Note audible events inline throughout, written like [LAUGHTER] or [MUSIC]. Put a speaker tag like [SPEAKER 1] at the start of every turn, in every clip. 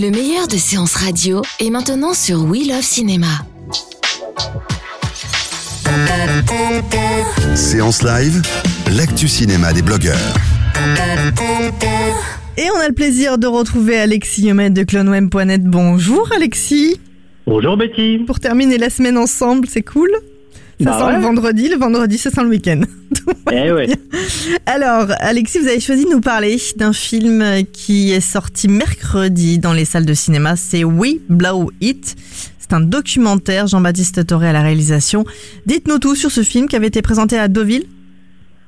[SPEAKER 1] Le meilleur de séances radio est maintenant sur We Love Cinéma.
[SPEAKER 2] Séance live, l'actu cinéma des blogueurs.
[SPEAKER 3] Et on a le plaisir de retrouver Alexis Yomet de cloneweb.net. Bonjour Alexis.
[SPEAKER 4] Bonjour Betty.
[SPEAKER 3] Pour terminer la semaine ensemble, c'est cool? Ça
[SPEAKER 4] Bah
[SPEAKER 3] sent
[SPEAKER 4] ouais.
[SPEAKER 3] le vendredi, le vendredi ça sent le week-end.
[SPEAKER 4] Eh ouais. [LAUGHS]
[SPEAKER 3] Alors Alexis, vous avez choisi de nous parler d'un film qui est sorti mercredi dans les salles de cinéma. C'est We Blow It. C'est un documentaire, Jean-Baptiste Toré à la réalisation. Dites-nous tout sur ce film qui avait été présenté à Deauville.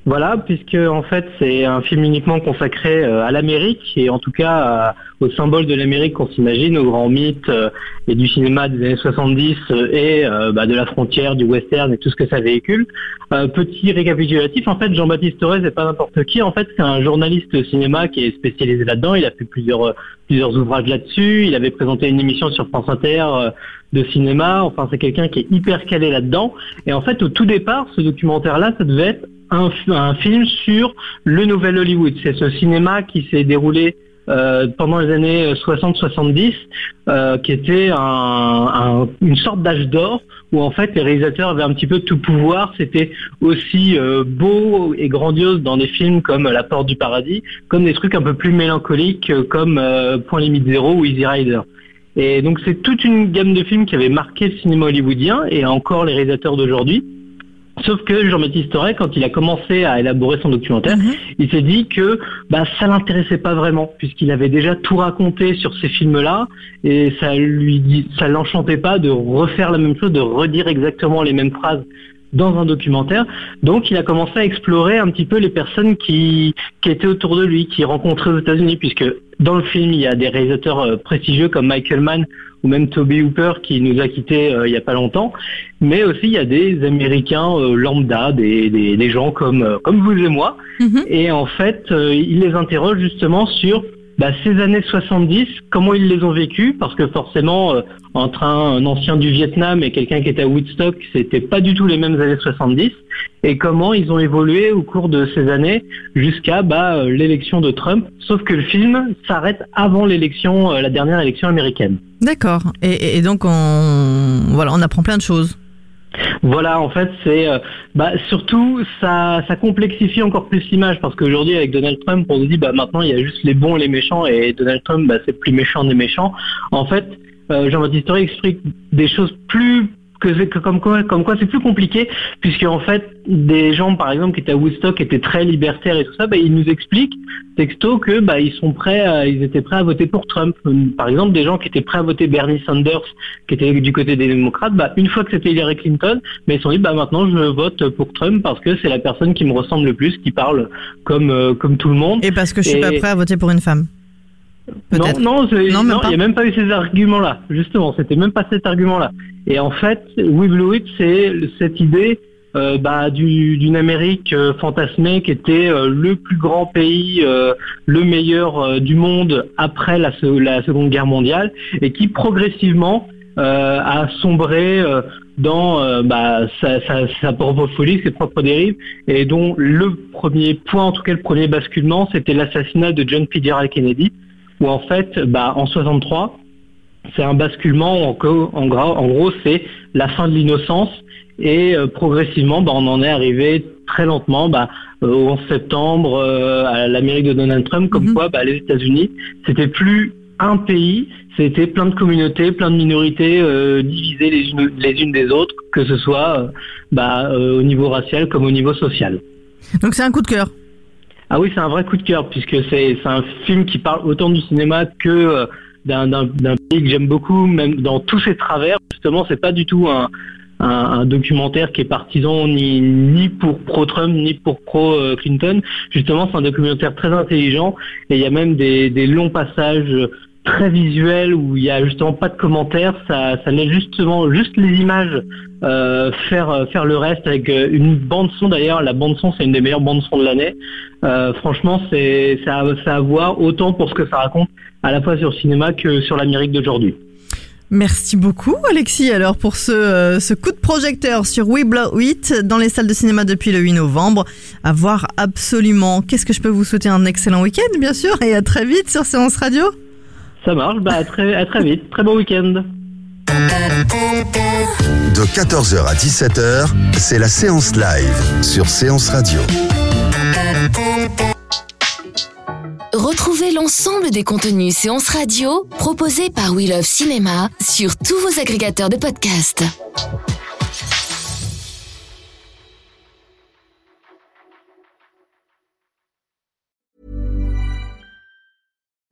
[SPEAKER 4] Voilà, puisque en fait c'est un film uniquement consacré euh, à l'Amérique et en tout cas à- au symbole de l'Amérique qu'on s'imagine, au grand mythe euh, et du cinéma des années 70 euh, et euh, bah, de la frontière, du western et tout ce que ça véhicule. Euh, petit récapitulatif, en fait Jean-Baptiste Torres c'est pas n'importe qui, en fait c'est un journaliste cinéma qui est spécialisé là-dedans, il a fait plusieurs euh, plusieurs ouvrages là-dessus, il avait présenté une émission sur France Inter euh, de cinéma, enfin c'est quelqu'un qui est hyper calé là-dedans. Et en fait au tout départ ce documentaire-là ça devait être un, film sur le nouvel Hollywood. C'est ce cinéma qui s'est déroulé euh, pendant les années 60-70, euh, qui était un- un- une sorte d'âge d'or où en fait les réalisateurs avaient un petit peu tout pouvoir. C'était aussi euh, beau et grandiose dans des films comme La Porte du Paradis, comme des trucs un peu plus mélancoliques euh, comme euh, Point Limite Zéro ou Easy Rider. Et donc c'est toute une gamme de films qui avait marqué le cinéma hollywoodien et encore les réalisateurs d'aujourd'hui. Sauf que Jean-Baptiste Toré, quand il a commencé à élaborer son documentaire, il s'est dit que bah, ça l'intéressait pas vraiment, puisqu'il avait déjà tout raconté sur ces films-là, et ça lui dit, ça l'enchantait pas de refaire la même chose, de redire exactement les mêmes phrases dans un documentaire. Donc il a commencé à explorer un petit peu les personnes qui, qui étaient autour de lui, qui rencontrait aux États-Unis, puisque dans le film il y a des réalisateurs euh, prestigieux comme Michael Mann ou même Toby Hooper qui nous a quittés euh, il y a pas longtemps, mais aussi il y a des Américains euh, lambda, des, des, des gens comme euh, comme vous et moi,
[SPEAKER 3] Mhm.
[SPEAKER 4] et en fait il les interroge justement sur bah, ces années 70, comment ils les ont vécues, parce que forcément, euh, entre un, ancien du Vietnam et quelqu'un qui était à Woodstock, c'était pas du tout les mêmes années 70, et comment ils ont évolué au cours de ces années jusqu'à bah, euh, l'élection de Trump, sauf que le film s'arrête avant l'élection, euh, la dernière élection américaine.
[SPEAKER 3] D'accord. Et, donc on apprend plein de choses.
[SPEAKER 4] Voilà, en fait, c'est euh, bah, surtout ça, complexifie encore plus l'image parce qu'aujourd'hui avec Donald Trump, on nous dit bah maintenant il y a juste les bons et les méchants et Donald Trump bah, c'est plus méchant des méchants. En fait, euh, Jean-Baptiste Toré explique des choses plus que, que comme quoi, comme quoi c'est plus compliqué puisque en fait des gens par exemple qui étaient à Woodstock étaient très libertaires et tout ça, bah, ils nous expliquent texto que bah ils sont prêts, à- ils étaient prêts à voter pour Trump. Par exemple, des gens qui étaient prêts à voter Bernie Sanders, qui étaient du côté des démocrates, bah une fois que c'était Hillary Clinton, mais ils se sont dit bah maintenant je vote pour Trump parce que c'est la personne qui me ressemble le plus, qui parle comme euh, comme tout le monde.
[SPEAKER 3] Et parce que je suis
[SPEAKER 4] Et-
[SPEAKER 3] pas prêt à voter pour une femme.
[SPEAKER 4] Non, non,
[SPEAKER 3] Non,
[SPEAKER 4] non, il n'y a même pas eu ces arguments-là. Justement, c'était même pas cet argument-là. Et en fait, We It, c'est cette idée euh, bah, du- d'une Amérique euh, fantasmée qui était euh, le plus grand pays, le meilleur du monde après la, se- la Seconde Guerre mondiale, et qui progressivement a sombré dans bah, sa, propre folie, ses propres dérives, et dont le premier point, en tout cas le premier basculement, c'était l'assassinat de John Fitzgerald Kennedy, où en fait, bah, en 63, c'est un basculement, en, co- en, gros, c'est la fin de l'innocence, et euh, progressivement, bah, on en est arrivé très lentement bah, euh, au 11 septembre, euh, à l'Amérique de Donald Trump, comme
[SPEAKER 3] Mhm.
[SPEAKER 4] quoi bah, les États-Unis, c'était plus un pays, c'était plein de communautés, plein de minorités divisées les unes, les unes des autres, que ce soit bah, au niveau racial comme au niveau social.
[SPEAKER 3] Donc c'est un coup de cœur.
[SPEAKER 4] Ah oui, c'est un vrai coup de cœur puisque c'est un film qui parle autant du cinéma que d'un pays que j'aime beaucoup, même dans tous ses travers. Justement, c'est pas du tout un, un, documentaire qui est partisan ni, ni pour pro-Trump ni pour pro-Clinton. Justement, c'est un documentaire très intelligent et il y a même des, des longs passages très visuels où il y a justement pas de commentaires, ça, ça laisse justement juste les images euh, faire faire le reste avec euh, une bande son d'ailleurs. La bande son c'est une des meilleures bandes son de l'année. Euh, franchement c'est ça, à voir autant pour ce que ça raconte à la fois sur le cinéma que sur l'Amérique d'aujourd'hui.
[SPEAKER 3] Merci beaucoup Alexis alors pour ce, ce coup de projecteur sur We Blow It dans les salles de cinéma depuis le 8 novembre. À voir absolument. Qu'est-ce que je peux vous souhaiter un excellent week-end bien sûr et à très vite sur Séance Radio.
[SPEAKER 4] Ça marche, bah à très, à très vite. Très bon week-end.
[SPEAKER 2] De 14h à 17h, c'est la séance live sur Séance Radio.
[SPEAKER 1] Retrouvez l'ensemble des contenus séances radio proposés par We Love Cinéma sur tous vos agrégateurs de podcasts.